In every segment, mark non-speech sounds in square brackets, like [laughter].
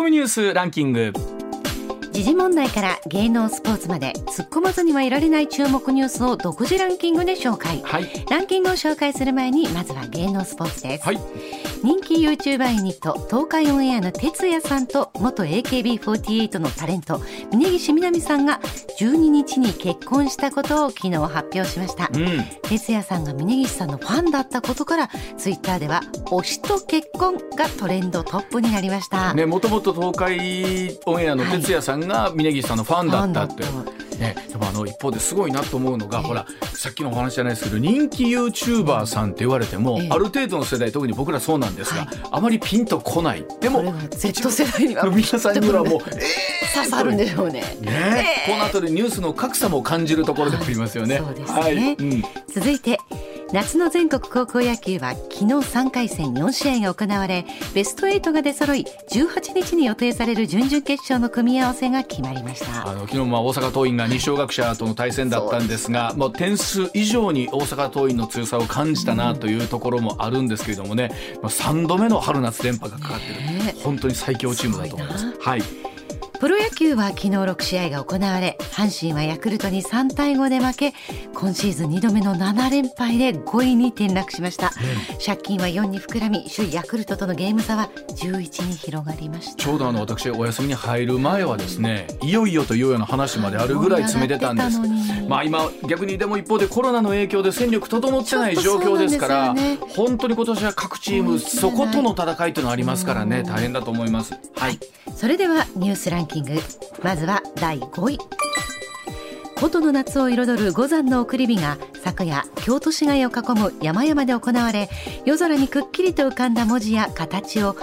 コミニュースランキング。時事問題から芸能スポーツまで突っ込まずにはいられない注目ニュースを独自ランキングで紹介、はい。ランキングを紹介する前にまずは芸能スポーツです、はい。人気 YouTuber ユニット東海オンエアの哲也さんと元 AKB48 のタレント峯岸みなみさんが12日に結婚したことを昨日発表しました。うん。哲也さんが峯岸さんのファンだったことからツイッターでは推しと結婚がトレンドトップになりました、ね、もともと東海オンエアの哲也さんが峯岸さんのファンだったって、ね、でもあの一方ですごいなと思うのが、ほらさっきのお話じゃないですけど人気 YouTuber さんって言われても、ええ。ある程度の世代特に僕らそうなんですが、はい。あまりピンとこない。でも Z 世代には [laughs] 皆さんにはもう、[laughs] え刺さるんでしょうね。ーね、この後でニュースの格差も感じるところでありますよね。はいうん。続いて夏の全国高校野球は昨日3回戦4試合が行われベスト8が出揃い18日に予定される準々決勝の組み合わせが決まりました。あの昨日まあ大阪桐蔭が二松学舎との対戦だったんですがもう点数以上に大阪桐蔭の強さを感じたなというところもあるんですけれどもね、まあ、3度目の春夏連覇がかかってる、ね本当に最強チームだと思います。はいプロ野球は昨日6試合が行われ阪神はヤクルトに3対5で負け今シーズン2度目の7連敗で5位に転落しました、借金は4に膨らみ首位ヤクルトとのゲーム差は11に広がりました。ちょうどあの私お休みに入る前はですねいよいよというような話まであるぐらい詰めてたんです。まあ今逆にでも一方でコロナの影響で戦力整ってない状況ですからね。本当に今年は各チームそことの戦いというのはありますからね大変だと思います。はい。それではニュースランキング。まずは第5位。古都の夏を彩る五山の送り火が昨夜京都市街を囲む山々で行われ夜空にくっきりと浮かんだ文字や形を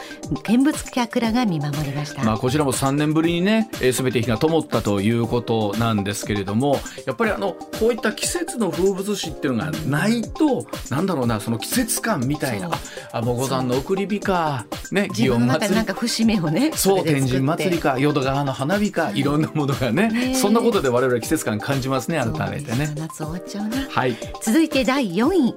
見物客らが見守りました、まあ、こちらも3年ぶりにね、えー、全て火が灯ったということなんですけれどもやっぱりあのこういった季節の風物詩っていうのがないとなんだろうなその季節感みたいなあもう五山の送り火か、ね、祇園祭なんか節目をねそう天神祭りか淀川の花火かいろんなものがねねそんなことで我々は季節感感じますね改めてね。夏終わっちゃうな。はい。続いて第4位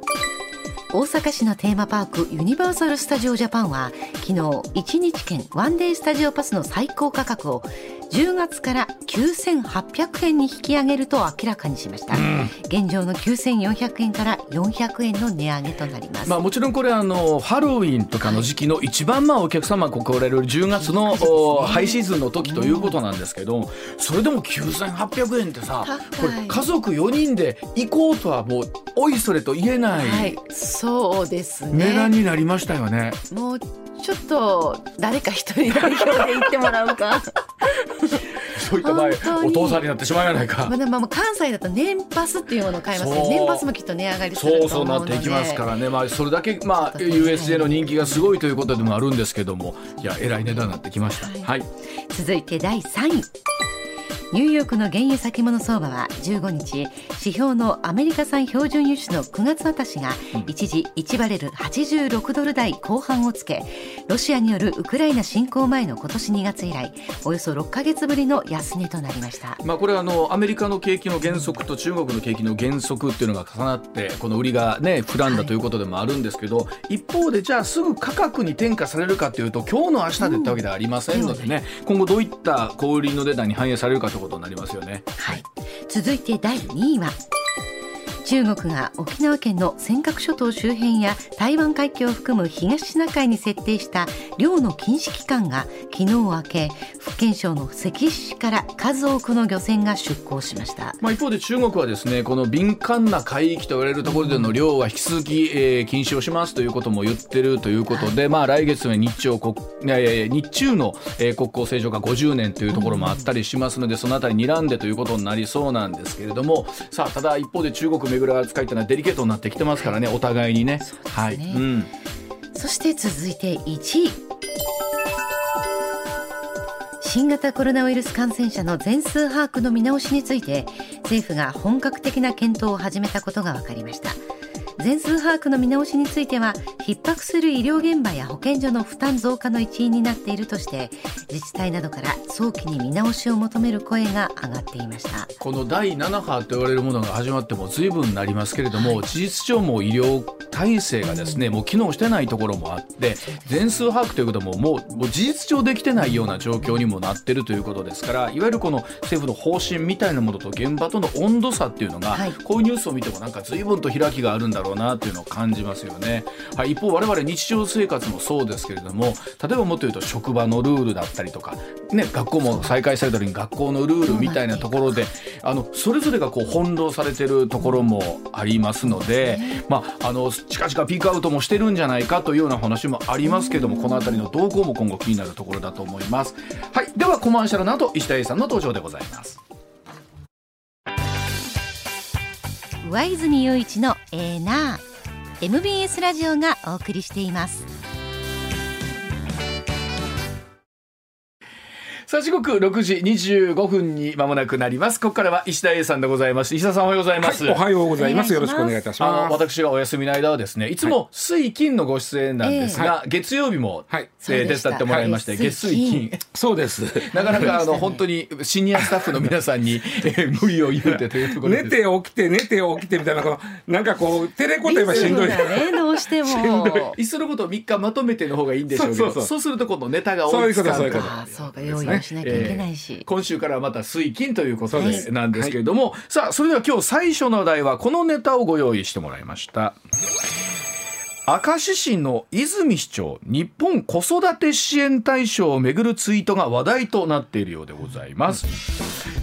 大阪市のテーマパークユニバーサル・スタジオ・ジャパンは昨日1日券ワンデースタジオパスの最高価格を10月から9800円に引き上げると明らかにしました、現状の9400円から400円の値上げとなります、まあ、もちろんこれあのハロウィンとかの時期の一番まあお客様が来られる10月のおハイシーズンの時ということなんですけどそれでも9800円ってさこれ家族4人で行こうとはもうおいそれと言えなはいいそうです値段ねになりましたよね。もうちょっと誰か一人代表で行ってもらうか。[laughs] そういった場合お父さんになってしまうやないか。まあ。でもまあ関西だと年パスっていうものを買いますけそう。ど年パスもきっと値上がりするそうと思うので。そうなっていきますからね、まあ、それだけ、まあ、USJ の人気がすごいということでもあるんですけどもいやえらい値段になってきました。はい。はい。続いて第3位ニューヨークの原油先物相場は15日指標のアメリカ産標準油脂の9月渡しが一時1バレル86ドル台後半をつけロシアによるウクライナ侵攻前の今年2月以来およそ6ヶ月ぶりの安値となりました。まあ、これはあのアメリカの景気の減速と中国の景気の減速っていうのが重なってこの売りがね膨らんだということでもあるんですけど、一方でじゃあすぐ価格に転嫁されるかというと今日の明日でってわけではありませんのでね、今後どういった小売りの値段に反映されるかということになりますよね。はい、続いて第2位は中国が沖縄県の尖閣諸島周辺や台湾海峡を含む東シナ海に設定した漁の禁止期間が昨日明け福建省の関市から数多くの漁船が出港しました。まあ、一方で中国はですねこの敏感な海域と言われるところでの漁は引き続き、えー禁止をしますということも言ってるということで、まあ、来月は日朝国、えー日中の、えー国交正常化50年というところもあったりしますので、そのあたり睨んでということになりそうなんですけれどもさあただ一方で中国巡る扱いというのはデリケートになってきてますからねお互いにね。はい。うん。そして続いて1位。新型コロナウイルス感染者の全数把握の見直しについて政府が本格的な検討を始めたことが分かりました全数把握の見直しについては逼迫する医療現場や保健所の負担増加の一因になっているとして自治体などから早期に見直しを求める声が上がっていました。この第7波と言われるものが始まっても随分なりますけれども、事実上も医療体制がですねもう機能してないところもあって全数把握ということももうもう事実上できてないような状況にもなってるということですからいわゆるこの政府の方針みたいなものと現場との温度差っていうのが、はい。こういうニュースを見てもなんか随分と開きがあるんだろうなっていうのを感じますよね。はい、一方我々日常生活もそうですけれども例えばもっと言うと職場のルールだったりとか、ね、学校も再開された時に学校のルールみたいなところであのそれぞれがこう翻弄されてるところもありますので、まあ、あの近々ピークアウトもしてるんじゃないかというような話もありますけどもこの辺りの動向も今後気になるところだと思います。はい、ではコマーシャルの後石田英さんの登場でございます。上泉雄一のエーナー。MBS ラジオがお送りしています。さあ時刻6時25分に間もなくなります。ここからは石田英さんでございます。石田さんおはようございます、おはようございます。よろしくお願いいたします。私がお休みの間はですねいつも水金のご出演なんですが、月曜日も、はい。えー手伝ってもらいまして、はい。月水金。そうです。[laughs] なかなかあの本当にシニアスタッフの皆さんに、えー無理を言うてというところで。寝て起きて寝て起きてみたいなこのなんかこうテレコといえばしんどい。ねどうしても。い。っそのこと3日まとめての方がいいんでしょうけどそうそうそう。そうすると今度ネタが追いそういうことああそうか用意をしなきゃいけないし、今週からまた水金ということでなんですけれども、さあそれでは今日最初の話題はこのネタをご用意してもらいました明石市の泉市長日本子育て支援大賞をめぐるツイートが話題となっているようでございます、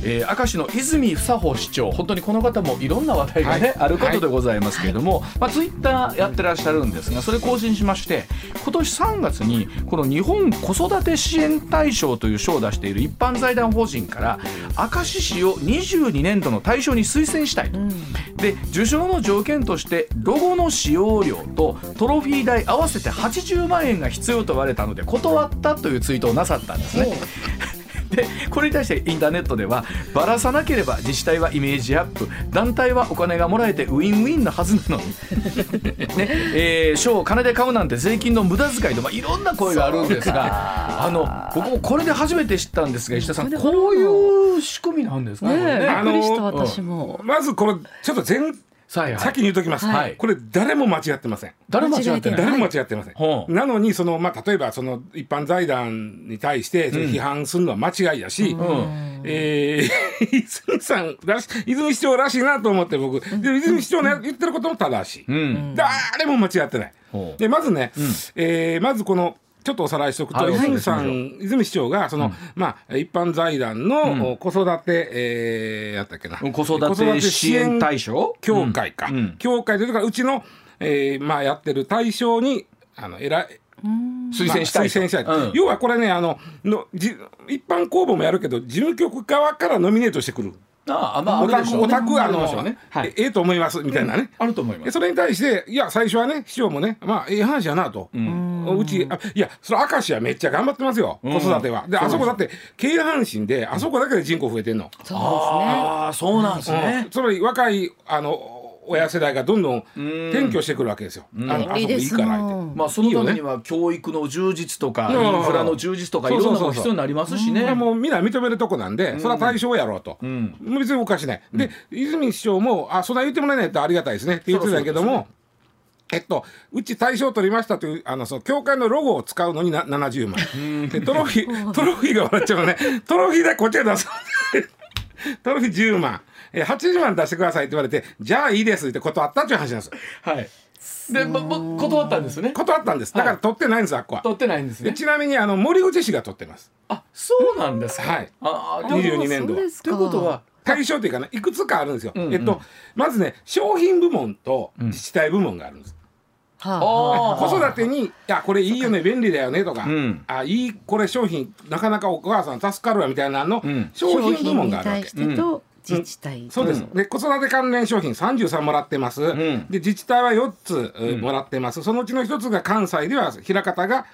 えー明石の泉房穂市長本当にこの方もいろんな話題がね、はい。あることでございますけれども、まあ、ツイッターやってらっしゃるんですがそれ更新しまして今年3月にこの日本子育て支援大賞という賞を出している一般財団法人から明石市を22年度の大賞に推薦したいと。で受賞の条件としてロゴの使用料とトロフィー代合わせて80万円が必要と言われたので断ったというツイートをなさったんですね。[laughs] でこれに対してインターネットではばらさなければ自治体はイメージアップ団体はお金がもらえてウィンウィンなはずなのに、[laughs] ねえー賞を金で買うなんて税金の無駄遣いと、まあ、いろんな声があるんですがあの僕もこれで初めて知ったんですが石田さんこういう仕組みなんですか、ねこれえびっくりしたあの私も、まずこれちょっと全はいはい先に言うときます。はい。これ誰も間違ってません。誰も間違ってない。誰も間違ってません。ほう。なのにそのまあ例えばその一般財団に対して批判するのは間違いだし、うん。えー泉さんらし泉市長らしいなと思って僕。で泉市長の言ってることも正しい。うん。誰も間違ってない。ほ。う。でまずね、えーまずこのちょっとおさらいしておくと、はい泉さん、泉市長がその、まあ一般財団の、お子育て、えー、やったっけな、子育て支援大賞協会か、うん。うん。協会というかうちの、えー、まあやってる対象にあの偉い推薦したいと、まあ推薦したい、うん。要はこれねあののじ一般公募もやるけど事務局側からノミネートしてくる。ああまああおるでしょうね。宅お宅あのますよね。はい。えええと思いますみたいなね、あると思いまですそれに対していや最初はね市長もねまあええ話やなと、うちあいやそれ明石はめっちゃ頑張ってますよ、子育ては。であそこだって京阪神であそこだけで人口増えてんの、そうああそうなんですね。うん、つまり若いあの親世代がどんどん転居してくるわけですよ、あのあそこいいからって。まあそのためには教育の充実とかうんインフラの充実とかいそうろんそうそうそうなのが必要になりますしね。もうみんな認めるとこなんで、それは対象をやろうと、ん。もう別におかしない、で泉市長もあそんな言ってもらえないとありがたいですね。って言ってたけども、えっと、うち大賞取りましたというあのその協会のロゴを使うのにな70万。でトロフィートロフィーが笑っちゃうのね。トロフィーだこっちが出すトロフィー10万え80万出してくださいって言われてじゃあいいですって断ったっていう話なんです。はい。でぼぼ断ったんですね。断ったんです。だから取ってないんですあっこは。取ってないんですね。でちなみにあの森口氏が取ってます。あそうなんですか？はい。あああ22年度は。ということは対象というかねいくつかあるんですよ、んうん。えっとまずね商品部門と自治体部門があるんです、はあ。あー。子育てに「いやこれいいよね便利だよね」とか「ん。あいいこれ商品なかなかお母さん助かるわ」みたいなの、ん。商品部門にがあるわけ。対し。自治体、そうです、で子育て関連商品33もらってます、ん。で自治体は4つ、えーもらってます。そのうちの1つが関西では枚方が、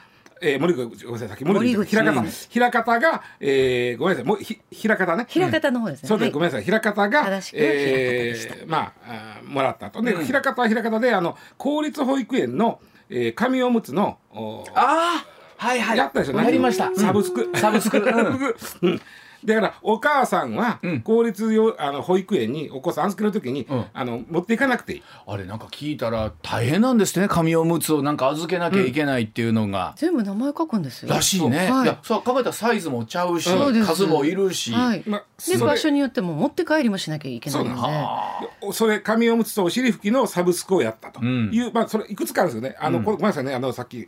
えー、森口ごめんなさい森口森口。平方、うん。平方が、えー、ごめんなさいもうひ平方ね。平方の方ですね。そうです、はい。ごめんなさい。平方が正しくは平方でした。えーまあもらったと。で、うん。平方は平方であの公立保育園の、えー、紙おむつのおああはいはい。やったでしょ。やりました。サブスク、サブスク。うん。サブスク。うんだからお母さんはうん。公立よあの保育園にお子さん預けるときに、うん。あの持っていかなくていい。あれなんか聞いたら大変なんですね。紙おむつをなんか預けなきゃいけないっていうのが、全部名前書くんですよ。らしいね、はい。い、やそう考えたらサイズもちゃうし、数もいるし、はい。まあで場所によっても持って帰りもしなきゃいけないので。はあそれ紙おむつとお尻拭きのサブスクをやったと。うん。いう、まあそれいくつかあるんですよね。あの、ごめんなさいね。あのさっき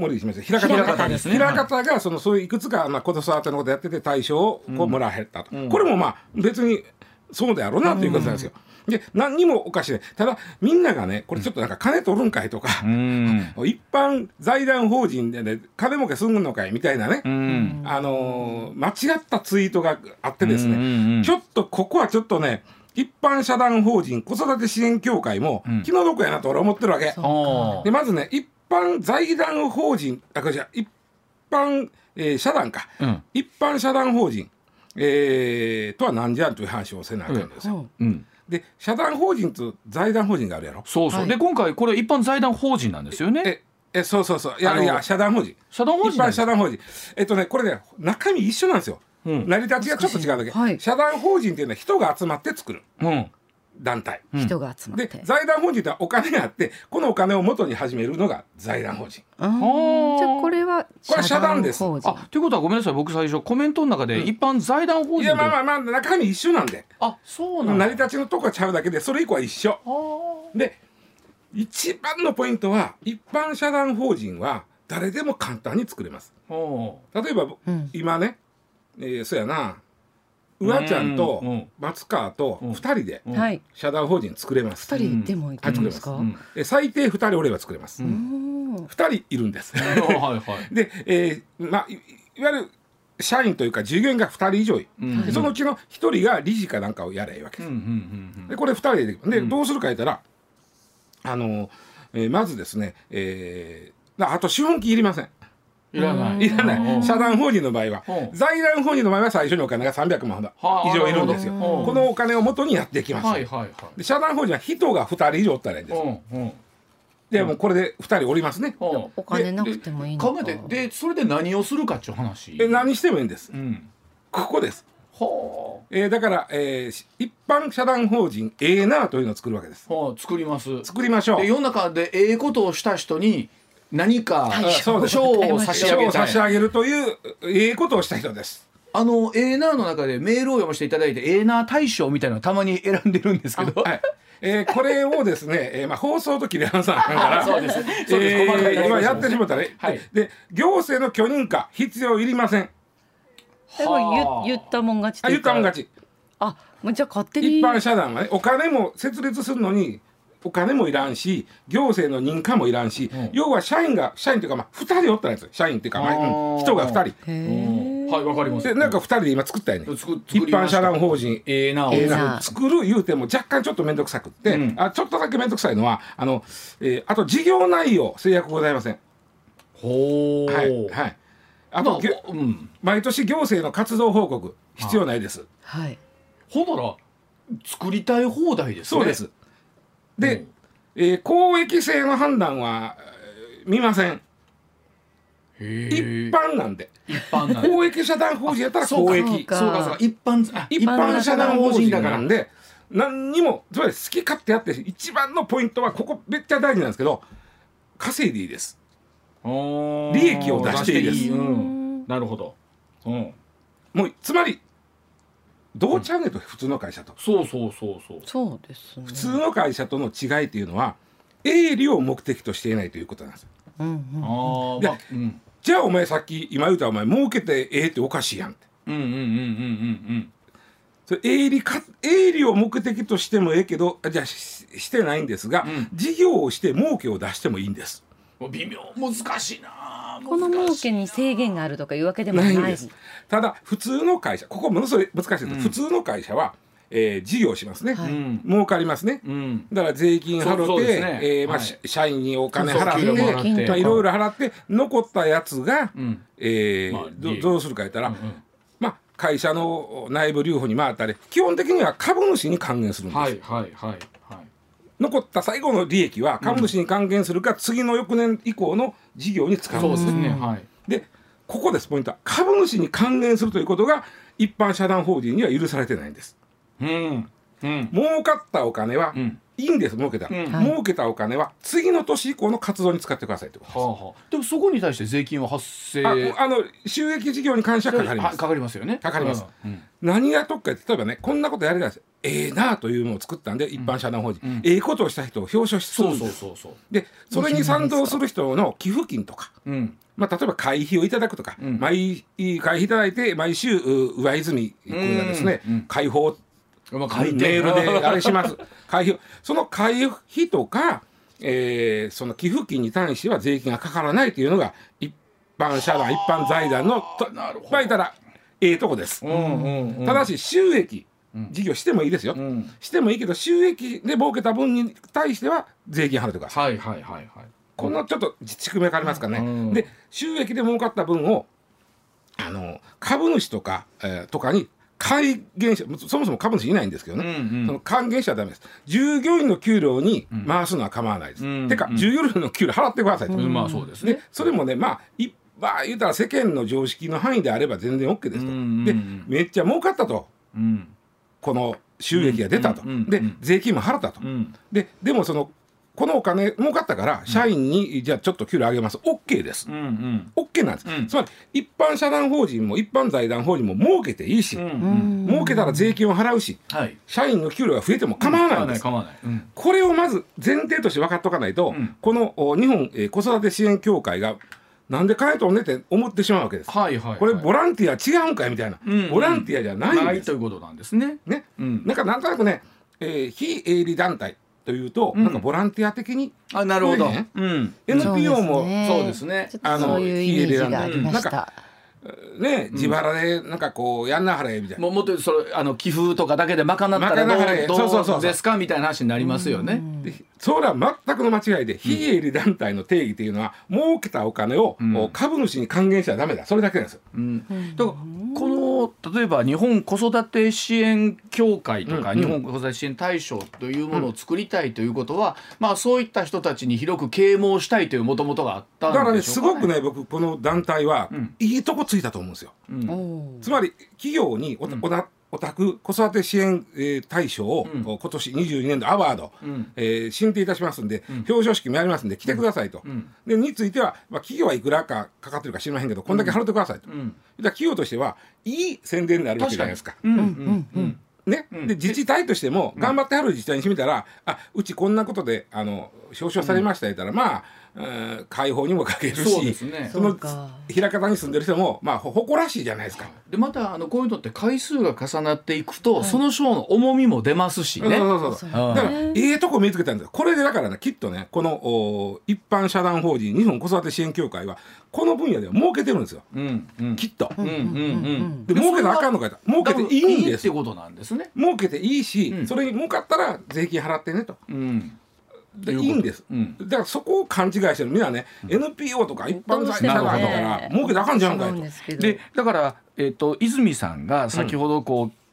森にしました平方ですね。平方がそのそういういくつかまあ子育てのことやってて対象をこうもらえたと、うん。これもまあ別にそうであろうなということなんですよ。で何にもおかしい。ただみんながねこれちょっとなんか金取るんかいとか、うん。[laughs] 一般財団法人で、ね、金儲けすんのかいみたいなね、うん。あのー間違ったツイートがあってですね、うんうんうんちょっとここはちょっとね一般社団法人子育て支援協会もうん。気の毒やなと俺思ってるわけ。でまずね一般財団法人あこれじゃ一般、えー社団か。あうん。一般社団法人、えーとは何じゃんという話をせなあかんのですよ。うん。うん。で社団法人と財団法人があるやろ。そうそう、はい。で今回これ一般財団法人なんですよね。ええそうそうそう。いやいや社団法人。社団法一般人なんです社団法人。えっとねこれね中身一緒なんですよ。うん。成り立ちがちょっと違うだけ、はい。社団法人っていうのは人が集まって作る。うん団体。うん。人が集まっでて。財団法人ってお金があってこのお金を元に始めるのが財団法人。あー。じゃあこれはこれは社団です。法人。あということはごめんなさい僕最初コメントの中で一般財団法人いやまあまあまあ中身一緒なんで。あそうなんだ。成り立ちのとこがちゃうだけでそれ以降は一緒。あで一番のポイントは一般社団法人は誰でも簡単に作れます。例えば、うん。今ね、えー、そうやなうわちゃんと松川とうん2人で。社団法人作れます。二人でもいけるんですか。最低2人おれば作れます。うん2人いるんです。[laughs] で、えーまあ、いいわゆる社員というか従業員が2人以上そのうちの1人が理事かなんかをやればいいわけです。うんうんうんでこれ2人でできるで、うんどうするか言ったらあの、えーまずですね、えーああと資本金いりません。いらない。いらなうん。い社団法人の場合はうん。財団法人の場合は最初にお金が300万ほど。はあ以上いるんですよ。このお金を元にやっていきます、はいはいはい。で社団法人は人が2人以上おったらいいんですでもうこれで2人おりますね。うん。お金なくてもいいのか。考えてでそれで何をするかっていう話？え何してもいいんです。うん。ここです、はえーだから、えーし一般社団法人ええなあというのを作るわけです。あはあ作ります。作りましょう。で世の中でええことをした人に何か賞を差し上げし上げるというええことをした人です。あのエーナーの中でメールを読ませていただいてエーナー大賞みたいなのたまに選んでるんですけど。はい。えーこれをですね、えーまあ、放送と切り離さなあかんから。[laughs] そうです。そうです。えー今やってしまったね、はい。で行政の許認可必要いりません。でも言言ったもん勝ちとあ言ったもん勝ち。あもうじゃあ勝手に。一般社団はねお金も設立するのにお金もいらんし行政の認可もいらんし、うん。要は社員が社員というかまあ2人おったらですよ。社員っていうか、まあうん。人が2人。はいわかります。でなんか2人で今作ったよね一般社団法人。エーナーをエーナーえーな作る言うても若干ちょっと面倒くさくって、うん。あちょっとだけ面倒くさいのはあの、えーあと事業内容制約ございません。ほうはいはい。あまあと、うん。毎年行政の活動報告必要ないです。はい。ほんなら作りたい放題ですね。そうです。で、えー公益性の判断はえー見ません。へ一ー般なんで。一般なん公益社団法人やったら公益。そうか。そうかそうか。一般あ一般社団法人だからなんで何にもつまり好き勝手やって一番のポイントはここめっちゃ大事なんですけど稼いでいいです。利利益を出していいです。うん、なるほど、うん、もうつまりどうちゃうねと普通の会社と。そうそうそうそう。そうですね。普通の会社との違いというのは営利を目的としていないということなんですうんうん。ああ、いやまあ、うん。じゃあお前さっき今言うたお前儲けてええっておかしいやんって。うんうんうんうんうんそれ営利か営利を目的としてもええけどあじゃあししてないんですが、うん。事業をして儲けを出してもいいんですうん微妙難しいな。この儲けに制限があるとかいうわけでもない。ですただ普通の会社ここものすごい難しいです、うん。普通の会社はえー事業をしますね、はい。うん。儲かりますね、うん。だから税金払って、ね。えーまあはい。し社員にお金払ってまあいろいろ払って残ったやつが、うん。えーまあどどうするか言ったら、うんうん。まあ、会社の内部留保に回ったり基本的には株主に還元するんです、はいはいはいはい残った最後の利益は株主に還元するか、次の翌年以降の事業に使う。んですそうですね。はい。でここですポイントは。株主に還元するということが一般社団法人には許されてないんです。うん。うん。儲かったお金は、うんいいんです儲けた、うん。儲けたお金は次の年以降の活動に使ってくださいってことです、はあはあ。でもそこに対して税金は発生ああの収益事業に関してはかかります。はかかりますよね。かかります。うん。何が特か例えばねこんなことやりたいですええなあというのを作ったんで一般社団法人、うん。ええことをした人を表彰しそうそうそうそうでそれに賛同する人の寄付金とかうん。まあ、例えば会費をいただくとか、うん。毎会費いただいて毎週う上泉君がですね、うん。うん。会報まあメールであれします。会費その会費とか、えーその寄付金に対しては税金がかからないというのが一般社団一般財団のとまあ言ったらええとこです、うんうんうん。ただし収益うん事業してもいいですよ、うん。してもいいけど収益で儲けた分に対しては税金払ってください。はいはいはいはい。このちょっと仕組みわかりますかね、うん。で収益で儲かった分をあの株主とか、えーとかに還元者そもそも株主いないんですけどね、うんうん。その還元者はダメです。従業員の給料に回すのは構わないです、うんてか従業員の給料払ってくださいと、うんまあそうですでねそれもねまあいまあ言うたら世間の常識の範囲であれば全然 OK ですと、うんうんうん。でめっちゃ儲かったと。うん。この収益が出たと、うんうんうん。で税金も払ったと、うん。ででもそのこのお金儲かったから社員に、じゃあちょっと給料上げます。OK です。うんうん。オッケーなんです、うん。つまり一般社団法人も一般財団法人も儲けていいし、うん。ううん。ん儲けたら税金を払うしはい。社員の給料が増えても構わないんです、構わない構わない。これをまず前提として分かっておかないと、うん。このお日本、えー子育て支援協会がなんで変えとんねって思ってしまうわけです、はいはいはい。これボランティア違うんかいみたいな、うん。ボランティアじゃないんないです、ということなんですね。ね。うん。なんかなんとなくね、えー非営利団体というと、うん。なんかボランティア的に？あなるほど。うん。NPO もそうですね。ちょっとそういうイメージがありました。ね自腹でなんかこうやんなはれみたいな。もうもっとそれあの寄付とかだけで賄ったらどうそうそうそうそうどう。ですかみたいな話になりますよね。でそれは全くの間違いで非営利団体の定義というのは儲けたお金を株主に還元しちゃダメだ。それだけなんですよ。うん、だからこの例えば日本子育て支援協会とか、うん日本子育て支援大賞というものを作りたいということは、まあそういった人たちに広く啓蒙したいというもともとがあったんだからねでしょうか、ね、すごくね僕この団体はうん。いいとこついたと思うんですよ。つまり企業におたおたお宅子育て支援、えー大賞を、うん。今年22年度アワード、うん。えー進呈いたしますんで、ん。表彰式もやりますんで来てくださいと。うん。でについては、まあ、企業はいくらかかかってるか知りませんけどこんだけ払ってくださいと。うん。企業としてはいい宣伝になるわけじゃないですか。うんうんうん。ね、うん。で自治体としても頑張ってはる自治体にしてみたら、あうちこんなことであの表彰されました言ったら、まあ、えー解放にもかけるしそうですね。その枚方に住んでる人もまあほ誇らしいじゃないですか。でまたあのこういうのって回数が重なっていくと、その賞の重みも出ますしね。そうそうそう。そううんだからええとこ見つけたんですこれでだからねきっとねこのお一般社団法人日本子育て支援協会はこの分野では儲けてるんですよ。うんうん。きっと。うんうんうんで儲けたらあかんのかと。儲けていいんですってことなんですね。儲けていいし、うん。それに儲かったら税金払ってねと。うん。でいうこと。いいんです、うん。だからそこを勘違いしてるみんなね、NPO とか一般財団とかだねから儲けたらあかんじゃんかいと。ですけど。でだから、えっと泉さんが先ほどこう、えー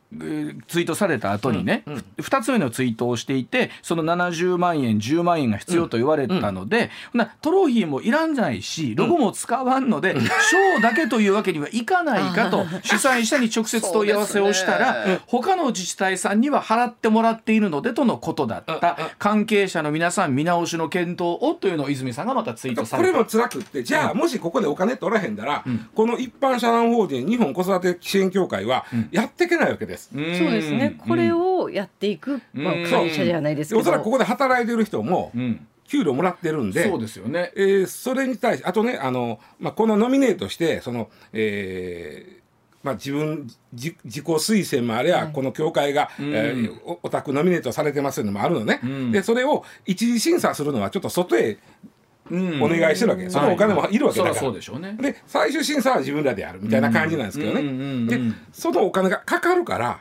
ツイートされた後にね、うんうん。2つ目のツイートをしていてその70万円10万円が必要と言われたので、ほなトロフィーもいらんないしロゴも使わんので、賞だけというわけにはいかないかと主催者に直接問い合わせをしたら、そうです他の自治体さんには払ってもらっているのでとのことだった、うんうん。関係者の皆さん見直しの検討をというのを泉さんがまたツイートされた。これも辛くってじゃあもしここでお金取らへんだら、ん。この一般社団法人日本子育て支援協会はやっていけないわけです。そうですね。これをやっていく、まあうん会社じゃないですけど。でおそらくここで働いてる人も給料もらってるんで、そうですよね。えーそれに対してあとねあの、まあ、このノミネートしてその、えーまあ、自分自自己推薦もあれば、この協会が、うん。えーおお宅ノミネートされてますのもあるのね、うん。でそれを一次審査するのはちょっと外へうんお願いしてるわけ、そのお金もいるわけだから、でしょうね。で最終審査は自分らでやるみたいな感じなんですけどね、でそのお金がかかるから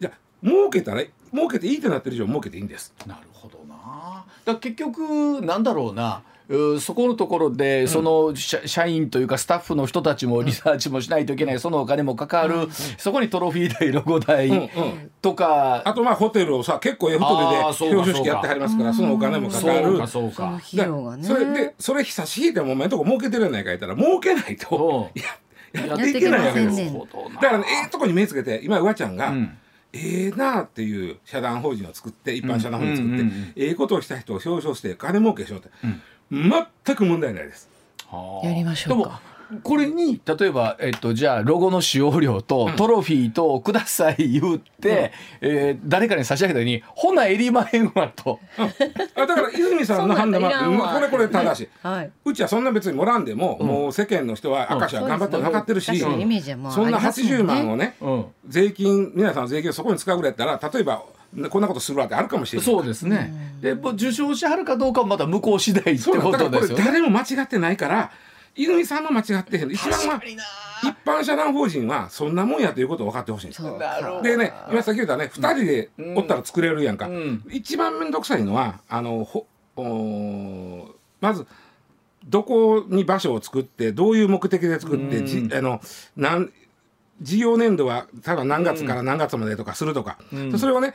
じゃあ儲けたら儲けていいってなってる以上儲けていいんです。なるほどな。だ結局なんだろうな。うそこのところでその社,、社員というかスタッフの人たちもリサーチもしないといけない。そのお金もかかる、そこにトロフィー代ロゴ代うん。うん。とか、あとまあホテルをさ結構 F トあーで表彰式やってはりますからそのお金もかかる。そうか。そうそのか。費用がね。それでそれ差し引いてもお前んとこ儲けてるやないか言ったら儲けないとう。んややっていけないわけですだからねええとこに目つけて今うわちゃんが、うん。ええなあっていう社団法人を作って一般社団法人を作って、うんうんうんうんええことをした人を表彰して金儲けしようって、全く問題ないです。はあやりましょうかでもこれに例えば、えっと、じゃあロゴの使用料とトロフィーとください [laughs] 言って、えー誰かに差し上げた時にほなえりまへんわと。あだから泉さんの判断は [laughs] これこれ正しい。はい。うちはそんな別にもらんでも、もう世間の人は明石は頑張ってるの分かってるし、確かにイメージはもうそんなありますもんね80万をね、うん税金皆さんの税金をそこに使うぐらいやったら例えばこんなことするわってあるかもしれない。そうですね。で、もう受賞しはるかどうかはまた向こう次第ってこだからこれとですよね。誰も間違ってないから泉さんも間違ってへん。一番は一般社団法人はそんなもんやということを分かってほしいんですでね今さっき言ったね2人でおったら作れるやんか、ん。一番面倒くさいのはあのほおーまずどこに場所を作ってどういう目的で作って、じあのなん事業年度は多分何月から何月までとかするとか、それをね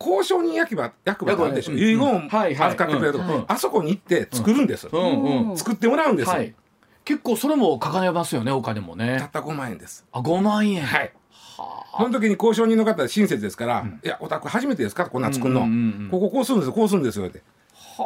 交渉人役場役場があるでしょ、うん。遺言預かってくれるとか、うん。うん。あそこに行って作るんです、うんうん。作ってもらうんですよ、はい。結構それもかかりますよね、お金もたねっ。た5万円です。あ、5万円。はい。その時に交渉人の方は親切ですから、いや、お宅初めてですか？こんなん作るの、うんうんうんこここうするんですこうするんですよって。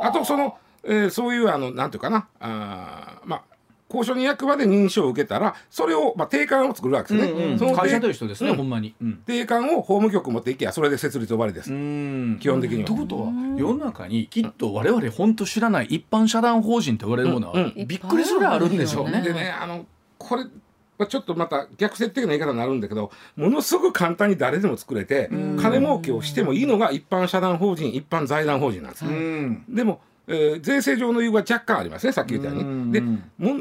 あと、その、えーそういう、あの、なんていうかな、あーまあ、交渉人役場で認証を受けたら、それを、まあ、定款を作るわけですね。うんうんその定会社という人ですね、うんほんまに。うん。定款を法務局持っていけば、それで設立終わりです。うん基本的にはということは世の中にきっと我々本当知らない一般社団法人と言われるものはうんびっくりするぐらいあるんでしょうね。でね、あの、これ、まあちょっとまた逆説的な言い方になるんだけどものすごく簡単に誰でも作れて金儲けをしてもいいのが一般社団法人一般財団法人なんですようんでも、えー税制上の理由は若干ありますねさっき言ったよううんに。でも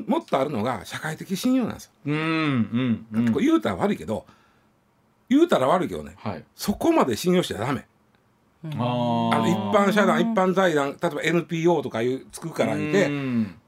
もっとあるのが社会的信用なんですよ。うんうん言うたら悪いけど言うたら悪いけどねはい。そこまで信用しちゃダメ。ああの一般社団一般財団例えば NPO とかいうつくからいて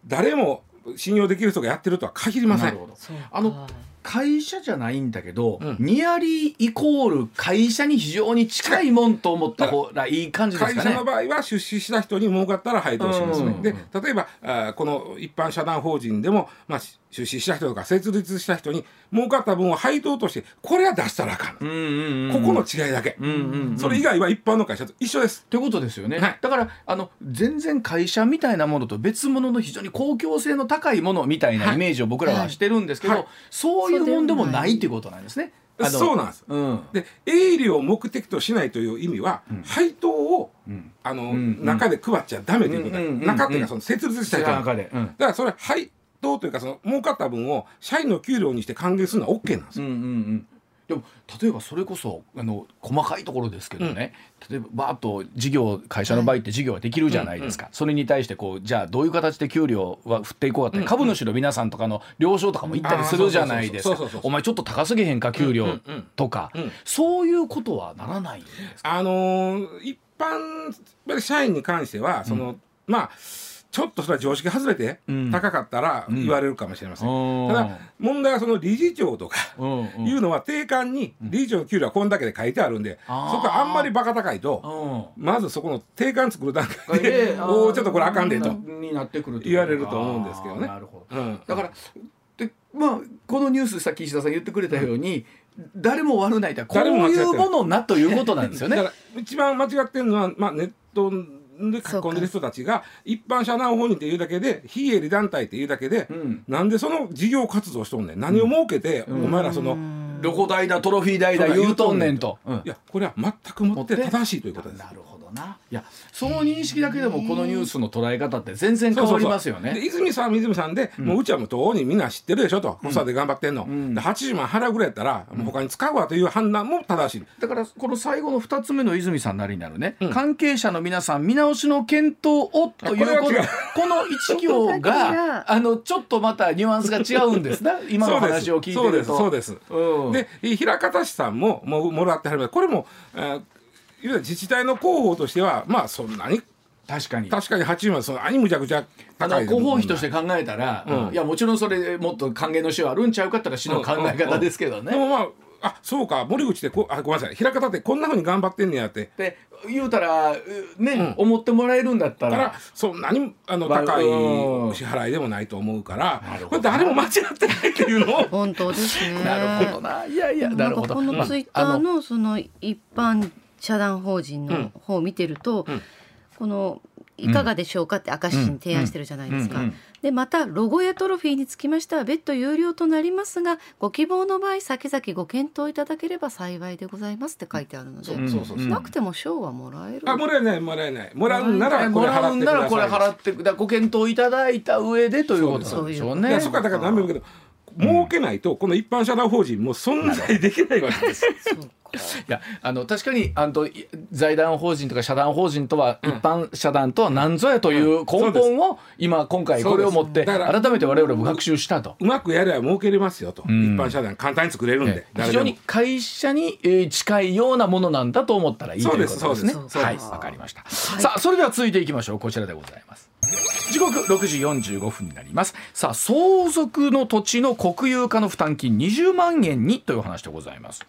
誰も信用できる人がやってるとは限りませんなる。ほど。そうかあの会社じゃないんだけど、うんニアリーイコール会社に非常に近いもんと思った方がいい感じですかね会社の。場合は出資した人に儲かったら配当しますね。うんで例えばあーこの一般社団法人でも、まあ、し出資した人とか設立した人に儲かった分を配当としてこれは出したらあかん、うんうんうん。ここの違いだけ、うんうんうん。それ以外は一般の会社と一緒です。ってことですよね、はいだからあの全然会社みたいなものと別物の非常に公共性の高いものみたいなはい。イメージを僕らはしてるんですけど、はい。そういうもんでもないっていうことなんですね。そうなんです。うん。で営利を目的としないという意味は、配当を、ん。あの、ん中で配っちゃダメということだ、うんうんうん中っていうかその設立した人うん。らそれ配当というかその儲かった分を社員の給料にして還元するのは OK なんですよ。うんうん。うんでも例えばそれこそあの細かいところですけどね、例えばバーッと事業会社の場合って事業はできるじゃないですか、それに対してこうじゃあどういう形で給料は振っていこうかって、株主の皆さんとかの了承とかも言ったりするじゃないですか。お前ちょっと高すぎへんか給料とか、うんうんそういうことはならないんですか？あのー一般社員に関してはその、まあちょっとそれは常識外れてうん。高かったら言われるかもしれません、うん。ただ問題はその理事長とかうんうん。いうのは定款に理事長の給料はこんだけで書いてあるんで、あー。そこはあんまりバカ高いと、うん。まずそこの定款作る段階でで、おおちょっとこれあかんでと。になってくると言われると思うんですけどね。ど。うん。だからでまあこのニュースさっき石田さん言ってくれたように、誰も悪ないとはこういいうものなということなんですよね。[laughs] 一番間違ってるのは、まあ、ネットで書き込んでる人たちが一般社団法人っていうだけで非営利団体っていうだけで、ん。なんでその事業活動しとんねん。何を儲けて、お前らその、ロゴ代だトロフィー代だ言うとんねんと。うん。いやこれは全くもって正しいということです。なるほどな。いやその認識だけでもこのニュースの捉え方って全然変わりますよでね。泉さんは泉さんで、もううちはもう当にみんな知ってるでしょと子育て頑張ってんの、で80万払うぐらいやったら、もう他に使うわという判断も正しい。だからこの最後の2つ目の泉さんなりになるね、関係者の皆さん見直しの検討をというこのあこの一行がが [laughs] あのちょっとまたニュアンスが違うんですね今の話を聞いてると。そうですそうですそうです。うん。うんで平方市さんももうもらってはります。これも、えー、自治体の広報としてはまあそんなに確かに。確かに8万その何むちゃくちゃ高い広報費として考えたら、うん。いやもちろんそれもっと還元のしようあるんちゃうかったら市の考え方ですけどね。でもまああそうか森口ってこあごめんなさい。平方ってこんなふうに頑張ってんねやって。で言うたらうね、思ってもらえるんだったら。らそんなにあのまあ高いうん。支払いでもないと思うからなるほどこれ誰も間違ってないっていうのを。本当ですね。なるほどな。いやいやなるほど。かこのツイッターのその一般社団法人の方を見てると、ん。このいかがでしょうかって明石市に提案してるじゃないですか。でまたロゴやトロフィーにつきましては別途有料となりますがご希望の場合先々ご検討いただければ幸いでございますって書いてあるので、そうそうそう。うん。なくても賞はもらえる。あもらえないもらえない。もらうんならこもれ払ってくらうんならださいこれ払ってだからご検討いただいた上でということなんでしょうね。そこはだから何べも言うけど儲けないとこの一般社団法人も存在できないわけです。[laughs] いやあの確かにあのい財団法人とか社団法人とは、一般社団とは何ぞやという根本を、今今回これを持って改めて我々も学習したと。うまくやれば儲けれますよと、ん。一般社団簡単に作れるんで、非常に会社に、えー近いようなものなんだと思ったらいいということですね。はい、わかりました。さあ、それでは続いていきましょう。こちらでございます。時刻6時45分になります。さあ、相続の土地の国有化の負担金20万円にという話でございます。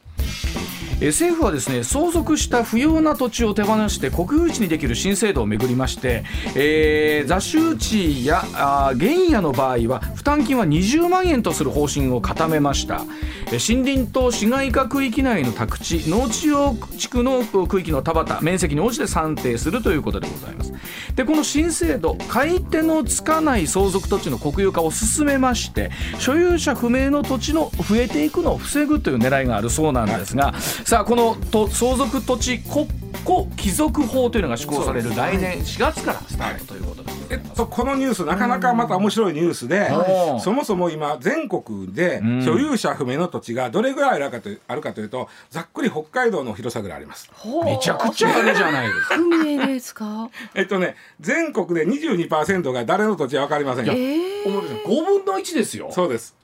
政府はですね相続した不要な土地を手放して国有地にできる新制度をめぐりまして、えー、雑種地やあ原野の場合は負担金は20万円とする方針を固めました、森林と市街化区域内の宅地農地用地区の区域の田畑面積に応じて算定するということでございます。でこの新制度買い手のつかない相続土地の国有化を進めまして所有者不明の土地の増えていくのを防ぐという狙いがあるそうなんですが、さあこのと相続土地国庫帰属法というのが施行される来年4月からスタートということでえ。っと、このニュースなかなかまた面白いニュースで、はいそもそも今全国でん所有者不明の土地がどれぐらいあるかというあるかというとざっくり北海道の広さぐらいあります。めちゃくちゃあるじゃないですか。不明ですか？[laughs] えっとね全国で22%が誰の土地は分かりませんよ。ええ思います5分の1ですよ。そうです。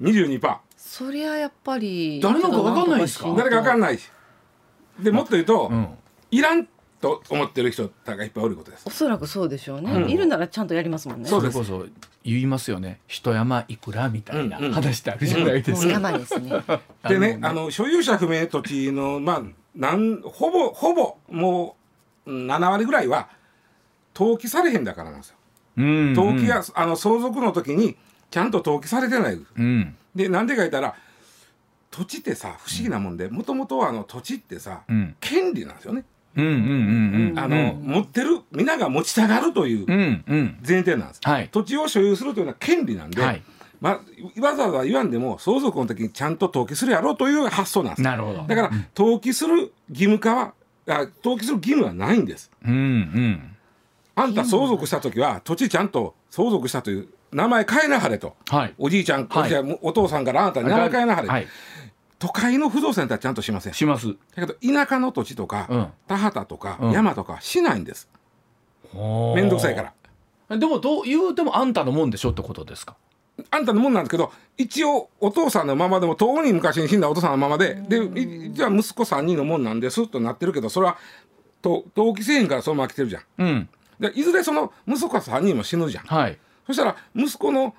22%。そりゃやっぱり誰のかわかんないんですか誰か分かんない。し。でもっと言うと、うんいらんと思ってる人がいっぱいおることですお。そらくそうでしょうね。うんいるならちゃんとやりますもんね。それこそ言いますよね。一山いくらみたいなうんうん話ってあるじゃないですか。山ですね。でね、あの所有者不明土地のまあなんほぼほぼもううん7割ぐらいは登記されへんだからなんですよ。うん登記が、あの相続の時にちゃんと登記されてない。うんでなんでか言ったら土地ってさ不思議なもんでもともとはあの土地ってさ、うん権利なんですよね。持ってる皆が持ちたがるといううんうん前提なんです。はい土地を所有するというのは権利なんで、はいまあ、わざわざ言わんでも相続の時にちゃんと登記するやろうという発想なんです。なるほど。だから、登記する義務化はあ登記する義務はないんです。うんうんあんた相続した時は土地ちゃんと相続したという名前変えなはれと。はい。おじいちゃん、はいお父さんからあなたに名前変えなはれ、はい。都会の不動産だったらちゃんとしません。します。だけど田舎の土地とか、うん田畑とか、うん山とかはしないんです。めめんどくさいから。ら。でもどう言うてもあんたのもんでしょってことですか？あんたのもんなんですけど一応お父さんのままでもとうに昔に死んだお父さんのままででいじゃあ息子3人のもんなんですとなってるけどそれはと登記せえへんからそのまま来てるじゃん。うん。でいずれその息子3人も死ぬじゃん。はい。そしたら息子の、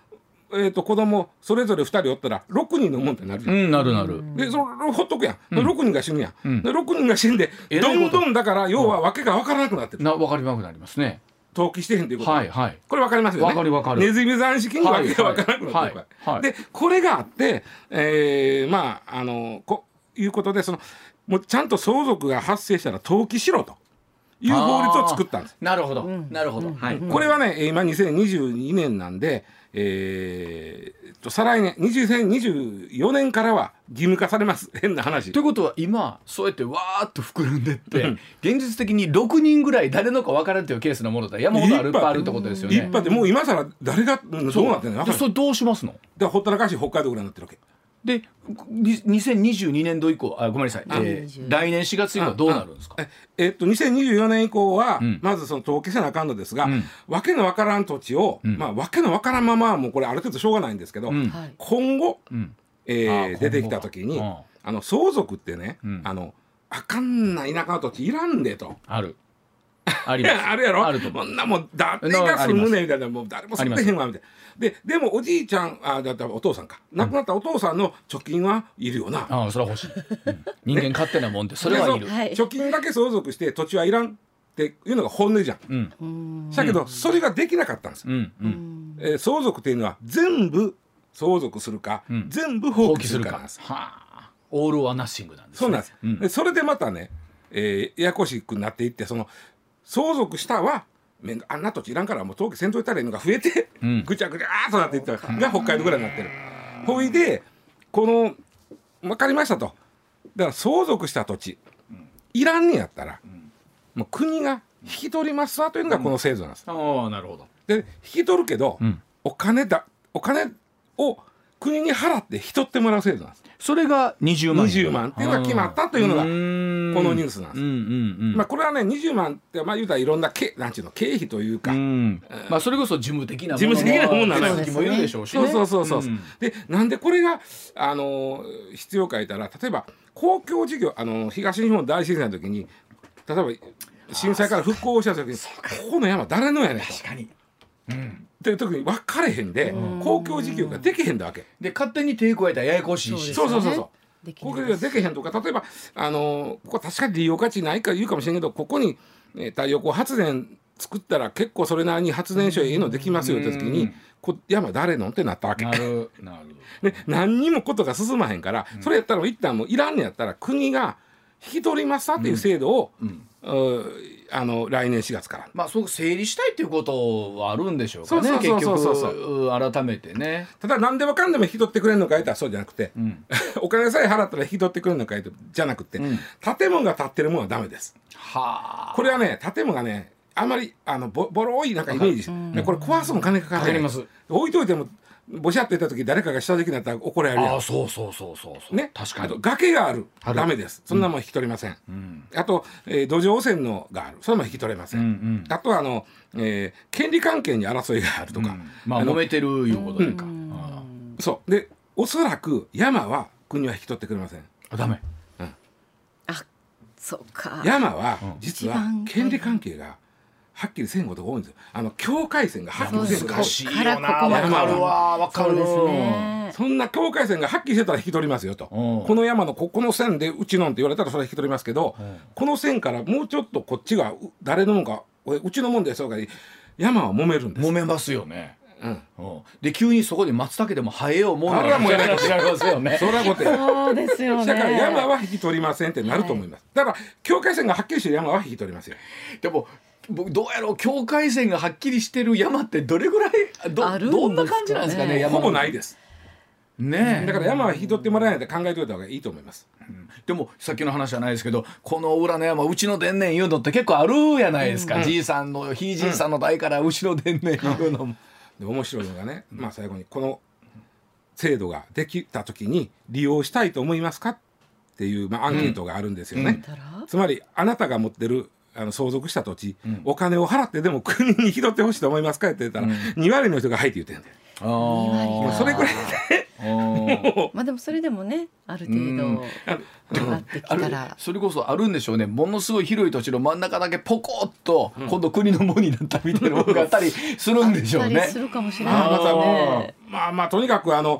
えー、と子供それぞれ2人おったら6人のもんってなるじゃ。うんん、なるなる。でそれほっとくやん、で6人が死ぬやん、うん。で6人が死んでどんどんだから要は訳が分からなくなってる、な、わかりまくなりますね。登記してへんということ、はいはい。これ分かりますよね。わかるわかる。ネズミ算式に訳が分からなくなってるはいでこれがあって、えーまああのこいうことでそのもうちゃんと相続が発生したら登記しろという法律を作ったんです。なるほど。なるほど。はい。これはね今2022年なんで、えーっと再来年2024年からは義務化されます。[laughs] 変な話。ということは今そうやってわーっと膨らんでって、うん。現実的に6人ぐらい誰のか分からんというケースのものだ山ほどあるいっぱい。あるってことですよね。一般でもう今更誰がうんどうなってんの？でそれどうしますの？でほったらかし北海道ぐらいになってるわけでに2022年度以降あごめんなさい、えー来年4月以降はどうなるんですか？ええっと2024年以降は、ん。まずその登記せなあかんのですが、うん。わけのわからん土地を、まあわけのわからんままはもうこれある程度しょうがないんですけど、うん。はい。今後うん。えあー出てきた時に、あの相続ってね、うん。あのあかんな田舎の土地いらんでと。ある。ありいます。や [laughs] あるやろ？あるとこんなもん誰なが住むねみたいなもう誰も住んでへんわみたいなででもおじいちゃんあだったらお父さんか。亡くなったお父さんの貯金はいるよな、ああそれは欲しい、うん。人間勝手なもんでそれはいる。ではい。貯金だけ相続して土地はいらんっていうのが本音じゃん。うん。うん。だけどそれができなかったんですよ、うん。うん。えー相続っていうのは全部相続するか、うん。全部放放棄するかなんですはあ。オール・オア・ナッシングなんです、ね、そうなんです、うん。でそれでまたね、えーややこしくなっていってその相続したはめんあんな土地いらんからもう登記せんといたらいいのが増えて、うん。ぐちゃぐちゃーっとなっていったが北海道ぐらいになってる。ほいでこの分かりましたと。だから相続した土地いらんねやったら、もう国が引き取りますわというのがこの制度なんです。ああなるほど。で引き取るけど、うん。お金だお金を国に払って引き取ってもらう制度なんです。それが20万円。20万。っていうのが決まったというのがここのニュースなんです。うんうんうん。まあこれはね20万ってまあ言うたらいろんなけなんちゅうの経費というか、うん。まあそれこそ事務的な事務的なもんなのよ。手続きもいるでしょうしそうねそうそうそう、ん。でなんでこれがあのー必要か言ったら例えば公共事業あのー東日本大震災の時に例えば震災から復興した時にここの山誰のやねんと。確かにっていう時に分かれへんで公共事業ができへんだわけ。で勝手に手加えたらややこしいし。そうそうそうそう。できここないでできへんとか例えばあのここ確かに利用価値ないから言うかもしれんけどここに、えー太陽光発電作ったら結構それなりに発電所ええのできますよって時にうん。こ山誰のってなったわけ。な。る。な [laughs] るで何にもことが進まへんから、それやったら一旦もういらんねやったら国が引き取りますさっていう制度を、うんあの来年4月から。まあそう整理したいっていうことはあるんでしょうかね。そうそうそう改めてねただ何でもかんでも引き取ってくれるのか言ったらそうじゃなくて、ん。[laughs] お金さえ払ったら引き取ってくれるのか言ったらじゃなくて、ん。建物が建ってるものはダメです。はあ。これはね建物がねあまりあのボボロいなんかイメージ、でこれ壊すのも金かかるかかります。置いといてもボシャってた時誰かが下敷きになったら怒られるやん。ああそうそうそうそうそう。ね、確かに。あと崖がある。ある。ダメです。そんなもん引き取りません、あと、えー土壌汚染のがある。それも引き取れません、うんうん。あとはあの、えー権利関係に争いがあるとか、まああの揉めてるいうことでか。そう。でおそらく山は国は引き取ってくれません。あダメ。あそうか。山は実は権利関係がはっきりせんことが多いんですよ。あの境界線がはっきりせんことが多い。難しいよからなここまで。わかるわわかる。そうですね。そんな境界線がはっきりしてたら引き取りますよと、うん。この山のここの線でうちのんって言われたらそれは引き取りますけど、この線からもうちょっとこっちがう誰のもんかうちのもんですとか山は揉めるんです、揉めますよね。うん、うん。で急にそこで松茸でも生えようもんあらもう違いますよねそれはことやそうですよね。だから山は引き取りませんってなると思います、だから境界線がはっきりしてる山は引き取りますよ。でも僕どうやろう境界線がはっきりしてる山ってどれぐらいどあるんですかね。どんな感じなんですかね山ほぼないです。ねえ。だから山は引き取ってもらえないと考えておいた方がいいと思います。でもさっきの話じゃないですけどこの裏の山うちの伝年言うのって結構あるやないですか、じいさんのひいじいさんの代からうちの伝年言うのも、で面白いのがね、まあ最後にこの制度ができた時に利用したいと思いますかっていう、まあ、アンケートがあるんですよね、つまりあなたが持ってるあの相続した土地、お金を払ってでも国に引き取ってほしいと思いますか？って言ったら、2割の人が「はい」って言ってるんだよ。あそれぐらいでまあでもそれでもねある程度上がってきあるたらそれこそあるんでしょうね。ものすごい広い土地の真ん中だけポコッと、今度国のものになったみたいなものがあったりするんでしょうね。あったりす。るかもしれないもですね。うまあまあとにかくあの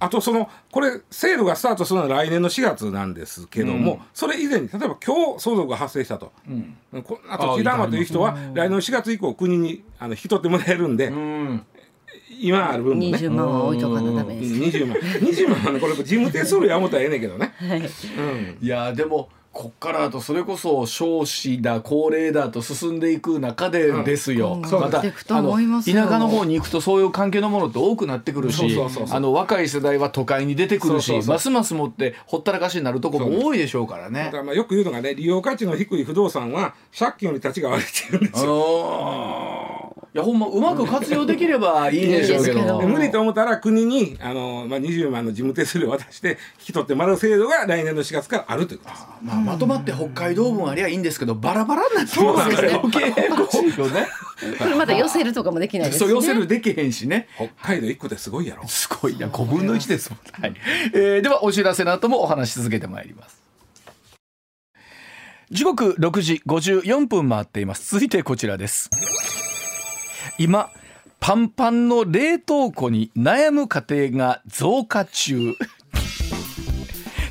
あとそのこれ制度がスタートするのは来年の4月なんですけども、それ以前に例えば今日相続が発生したと、こん。な土地いらんわという人は来年の4月以降国にあの引き取ってもらえるんで、うん。今ある分もね。20万は置いとかなダメです20万20万これ事務手数料や思ったらええねんけどね、はいうん、いやでもこっからだとそれこそ少子だ高齢だと進んでいく中でですよ、うん。またあの田舎の方に行くとそういう関係のものって多くなってくるしあの若い世代は都会に出てくるしますますもってほったらかしになるとこも多いでしょうからだねか。らまあよく言うのがね利用価値の低い不動産は借金より立ちが悪いって言うんですよ。あいやほんまうまく活用できればいいでしょうけど。いいですけどで無理と思ったら国にあの、まあ、20万の事務手数料を渡して引き取ってもらう制度が来年の4月からあるということです。まあ、まとまって北海道分ありゃいいんですけどバラバラになってますから余計ややこしいよね。これまだ寄せるとかもできないですね。そう寄せるできへんしね。北海道1個ですごいやろ。すごいな。5分の1ですもん、はい。えーではお知らせの後もお話し続けてまいります。時刻6時54分回っています。続いてこちらです今パンパンの冷凍庫に悩む家庭が増加中。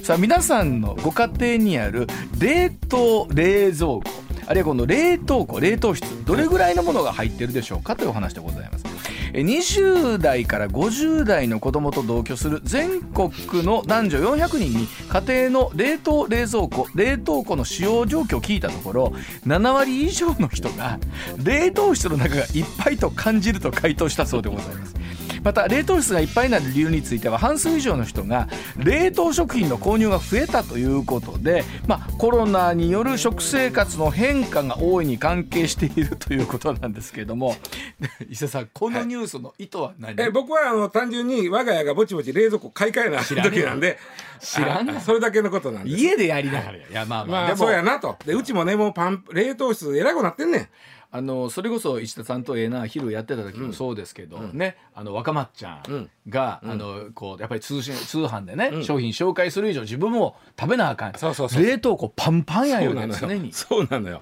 さあ皆さんのご家庭にある冷凍冷蔵庫あるいはこの冷凍庫冷凍室どれぐらいのものが入ってるでしょうかというお話でございます。20代から50代の子供と同居する全国の男女400人に家庭の冷凍冷蔵庫冷凍庫の使用状況を聞いたところ7割以上の人が冷凍室の中がいっぱいと感じると回答したそうでございます。また冷凍室がいっぱいになる理由については半数以上の人が冷凍食品の購入が増えたということで、まあ、コロナによる食生活の変化が大いに関係しているということなんですけれども。[laughs] 伊勢さんこのニュースの意図は何、え僕はあの単純に我が家がぼちぼち冷蔵庫買い替えな時なんで。知らんあそれだけのことなんです。家でやりながら。いやまあまあ、まあそうやなと。でうちもねもうパン冷凍室えらいことなってんねん。あのそれこそ石田さんとええな昼やってた時もそうですけど、ねあの若松ちゃんが、あのこうやっぱり通信通販でね、商品紹介する以上自分も食べなあかん。そうそうそう。冷凍庫パンパンやよ。ねそうなのよ。常に。そうなのよ。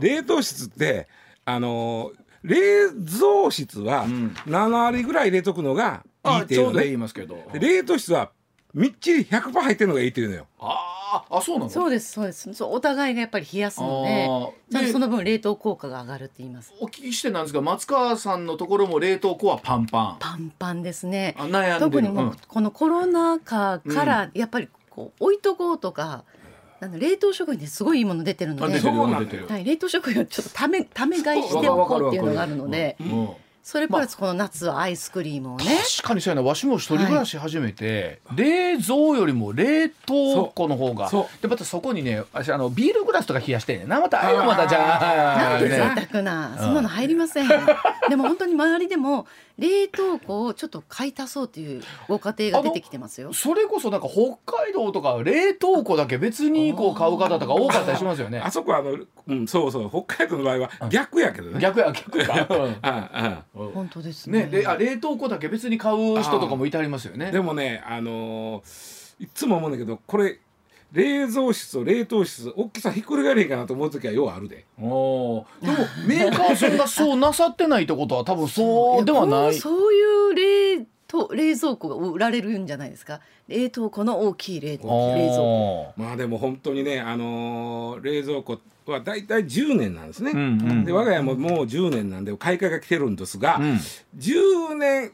冷凍室ってあのー冷蔵室は7割ぐらい入れとくのがいいっていうのね。言いますけど。で冷凍室はみっちり100%入ってるのがいいっていうのよ。あーあそうなの？そうですそうです。そうお互いがやっぱり冷やすのででその分冷凍効果が上がるって言います。お聞きしてなんですが松川さんのところも冷凍庫はパンパン。パンパンですね。あ悩んでる。特にもううん。このコロナ禍からやっぱりこう置いとこうとか、あの冷凍食品ですごいいいもの出てるのであ出てるそうなの出てる、はい、冷凍食品をちょっとためため買いしておこうっていうのがあるのでうんそれプラスこの夏はアイスクリームをね、確かにそうやな。わしも一人暮らし始めて、冷蔵よりも冷凍庫の方が。でまたそこにね私あのビールグラスとか冷やしてなまたあれもまたじゃあなんて贅ね沢な、そんなの入りません。でも本当に周りでも冷凍庫をちょっと買い足そうというご家庭が出てきてますよ。それこそなんか北海道とか冷凍庫だけ別にこう買う方とか多かったりしますよね。あそこはあの、うん、そうそう北海道の場合は逆やけどね。逆や逆か、あ [laughs] あうん [laughs] 本当ですね。ねであ冷凍庫だけ別に買う人とかもいてありますよね。でもねあのーいつも思うんだけどこれ冷蔵室と冷凍室大きさひっくり返れへんかなと思う時はようあるで。おー。でも [laughs] メーカーさんがそうなさってないってことは多分そうではない。そういう冷凍冷蔵庫が売られるんじゃないですか。冷凍庫の大きい冷凍冷蔵庫。まあでも本当にねあのー冷蔵庫は大体10年なんですね、うんうん。で我が家ももう10年なんで買い替えが来てるんですが、うん。10年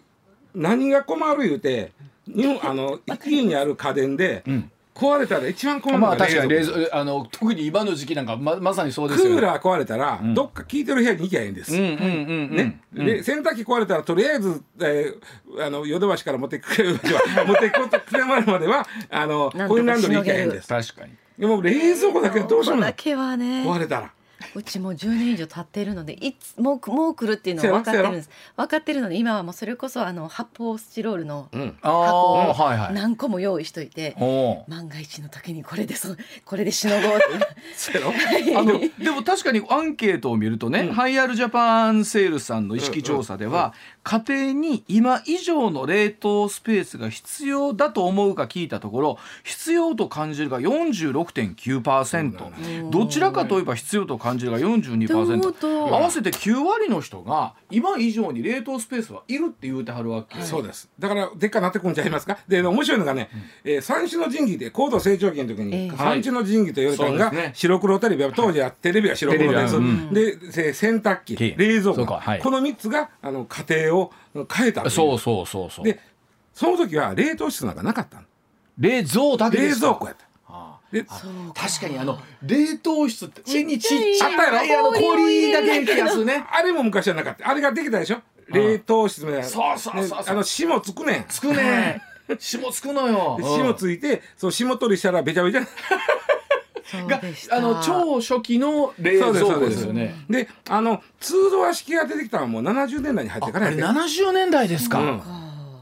何が困る言うて日本あの [laughs] 家にある家電でん壊れたら一番困るのまあが確かに冷冷蔵あの特に今の時期なんかままさにそうですよ。ね。クーラー壊れたら、どっか効いてる部屋に行きゃいいんです、うんうんうんうん。ね、うん。で洗濯機壊れたらとりあえず、えー、あのヨドバシから持ってくれる [laughs] 持ってくれまではあのなんとかコインランドリー行きゃいいんです。確かに。でも冷蔵庫だけどうしようもない。壊れたらうちもう10年以上経っているのでいつもうもう来るっていうのは分かってるんです。分かってるので今はもうそれこそあの発泡スチロールの箱を。何個も用意しといて、おー。万が一の時にこれでそ [laughs] これでしのごうって [laughs] あのでも確かにアンケートを見るとね、ハイアールジャパンセールスさんの意識調査では、家庭に今以上の冷凍スペースが必要だと思うか聞いたところ必要と感じるが46.9%どちらかといえば必要と感じるがとう42%と？う合わせて9割の人が今以上に冷凍スペースはいるって言うてはるわけ、そうです。だからでっかなってくんちゃいますか？で面白いのがね、えー三種の神器で高度成長期の時に、ええ。三種の神器と言われたのが、白黒テレビは当時はテレビは白黒です、テレビはうん。でせ洗濯機き冷蔵庫、はい。この3つがあの家庭を変えたそうそうそうそう。でその時は冷凍室なんかなかったの。冷蔵だけで冷す。か蔵庫やった。あで確かにあの冷凍室って上にちっちゃちゃいいあの氷だけ冷やすね。あれも昔はなかった。あれができたでしょ？冷凍室みたいな。そうそうそうそう。ねあの霜つくねん。つくね霜つくのよ。で霜ついてそう霜取りしたらべちゃべちゃがあの超初期の冷蔵庫ですよね。であの通ドア式が出てきたのはもう70年代に入ってあからやあれで70年代ですか？うん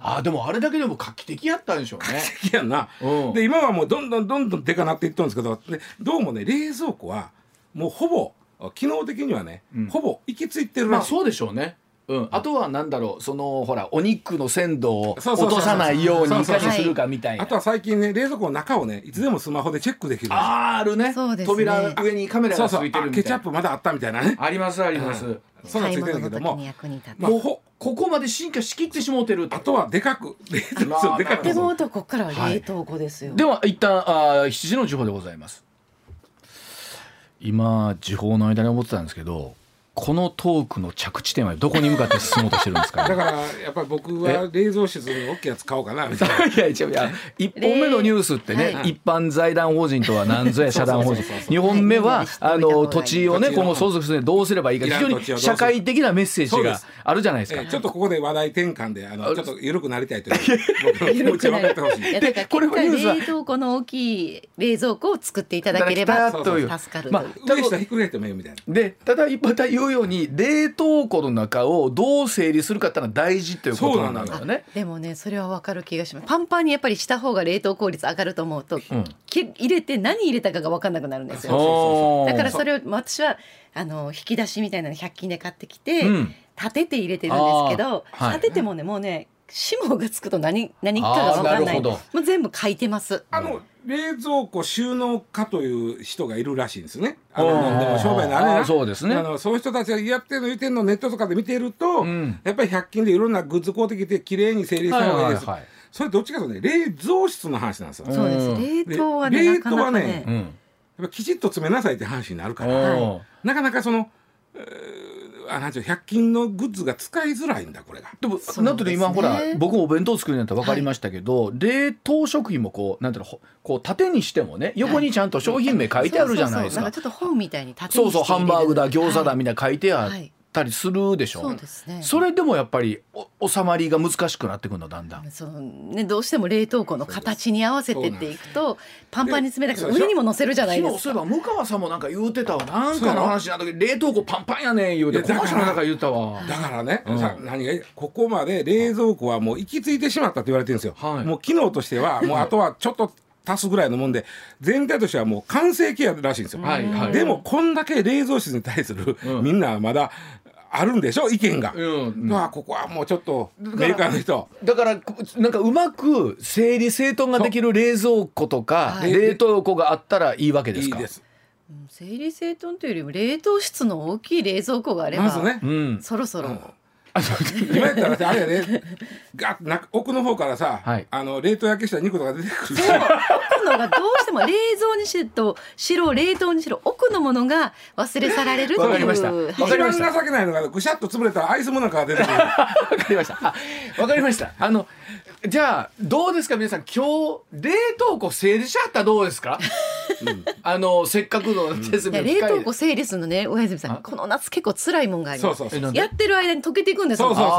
あでもあれだけでも画期的やったんでしょうね。いやんな、うんで今はもうどんどんどんどんでかなっていってるんですけどでどうもね冷蔵庫はもうほぼ機能的にはね、うんほぼ行き着いてるらしい、まあそうでしょうね。うん、あとはなんだろうそのほらお肉の鮮度を落とさないようにいかにするかみたいな。あとは最近ね冷蔵庫の中をねいつでもスマホでチェックできる。あーあるね。そうですね。扉上にカメラがつそうそうあいてるケチャップまだあったみたいなねありますあります、うんそんなんついてるんだけどもまあもうほここまで進化しきってしもうてるあとはでかく冷蔵まあ庫でかくでもとここからは冷凍庫ですよ、では一旦あー7時の時報でございます今時報の間に思ってたんですけどこのトークの着地点はどこに向かって進もうとしてるんですか、だからやっぱり僕は冷蔵室に大きいやつ買おうかなみたいな。[laughs] いやいや一本目のニュースってね、はい。一般財団法人とは何ぞや社団法人そうそうそうそう二本目は、はい。あの土地をね今後相続するにどうすればいいか非常に社会的なメッセージがあるじゃないですか。えーちょっとここで話題転換であのちょっと緩くなりたいという。僕の気持ちを分かってほしい。いやだからこれ結果はニュー。スは冷凍庫の大きい冷蔵庫を作っていただければ助かるという、まあ上下ひっくり返ってもいいみたいな。でただ一方言うように冷凍庫の中をどう整理するかってのは大事ということなんだよね。でもねそれは分かる気がします。パンパンにやっぱりした方が冷凍効率上がると思うと、うん。き入れて何入れたかが分かんなくなるんですよ。だからそれを私はあの引き出しみたいなの100均で買ってきて、うん。立てて入れてるんですけど、はい。立ててもねもうね霜がつくと何何かが分かんない。もう全部書いてます。あの冷蔵庫収納家という人がいるらしいんですね。あのでも商売のあれそうですね。あのそういう人たちがやってるの言ってるのをネットとかで見てると、ん。やっぱり100均でいろんなグッズ買うてきて綺麗に整理した方がいいです。はいはいはい。それどっちかというとね冷蔵室の話なんですよ。うんそうです。で冷凍はね冷なかなかね。凍はねうんやっぱきちっと詰めなさいって話になるから、なかなかその、えーあなんていう100均のグッズが使いづらいんだこれが。でもなんとね今ほら僕もお弁当作るんやったら分かりましたけど、冷凍食品もこうなんていうのほこう縦にしてもね横にちゃんと商品名書いてあるじゃないですか。そうそうそうなんかちょっと本みたいに縦にそうそうハンバーグだ餃子だみなたいな書いてあはい。ったりするでしょ、そうですね。それでもやっぱりお収まりが難しくなってくるのだんだん。そのね、どうしても冷凍庫の形に合わせてっていくとパンパンに詰めたからで上にも乗せるじゃないで昨日そういすかえば向川さんもなんか言うてたわ。なんかの話なんだけど冷凍庫パンパンやねん言うてだから言うたわ。だからね、うん。さ何がいいここまで冷蔵庫はもう行き着いてしまったと言われてるんですよ、はい。もう機能としてはもうあとはちょっと足すぐらいのもんで全体としてはもう完成形らしいんですよ、はいはい。でもこんだけ冷蔵室に対する、うん。みんなはまだあるんでしょ？意見が、うん。まあここはもうちょっとだからメーカーの人。だからなんかうまく整理整頓ができる冷蔵庫とかはい。冷凍庫があったらいいわけですか？いいです。うん整理整頓というよりも冷凍室の大きい冷蔵庫があれば、まずね、うん。そろそろ、うん [laughs] 今やったらさあれやねガッな奥の方からさ、はい。あの冷凍焼けした肉とか出てくる。し奥のがどうしても冷蔵にしろしろ冷凍にしろ奥のものが忘れ去られるという。わかりましたはいわかりました。一番情けないのがぐしゃっと潰れたらアイスもなんかが出てくる。わかりました。あわかりました。あの、じゃあ、どうですか？皆さん、今日、冷凍庫整理しはったらどうですか、あの、せっかくの設いや備の機会で冷凍庫整理するのね大泉さあ。んこの夏結構辛いもんがあります。そうそうそう。えなんで？やってる間に溶けていくんですそうそうそうだ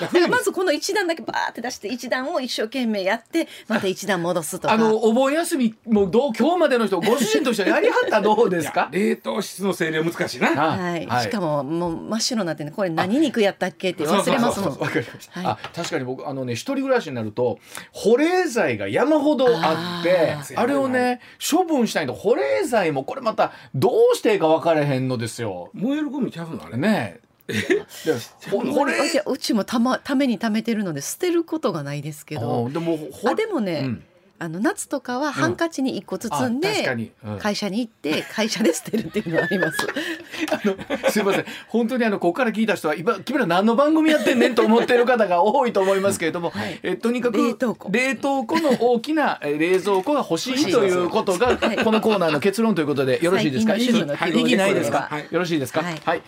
だかかららまずこの一段だけバーって出して一段を一生懸命やってまた一段戻すとか。あの、お盆休み、もうどう、今日までの人、ご主人としてやりはったらどうですか？冷凍室の整理は難しいな。はい、しかももう真っ白になってねこれ何肉やったっけって忘れますもん。わかりました、はい。あ確かに僕あのね一人暮らしになると保冷剤が山ほどあってあれをね処分したいと保冷剤もこれまたどうしていいか分からへんのですよ。燃えるゴミちゃうのあれ？ねえ。でほ保冷いやうちもたまために貯めてるので捨てることがないですけあどーでもほあでもね、うんあの夏とかはハンカチに一個包んでに。うん。会社に行って [laughs] 会社で捨てるっていうのはあります。あのすいません。本当にあのここから聞いた人は今君ら何の番組やってんねんと思ってる方が多いと思いますけれども、えとにかく冷凍庫。冷凍庫の大きな [laughs] え冷蔵庫が欲しいということがはいこのコーナーの結論ということでよろしいですか？意義ないですか、はい。よろしいですか？はい。はい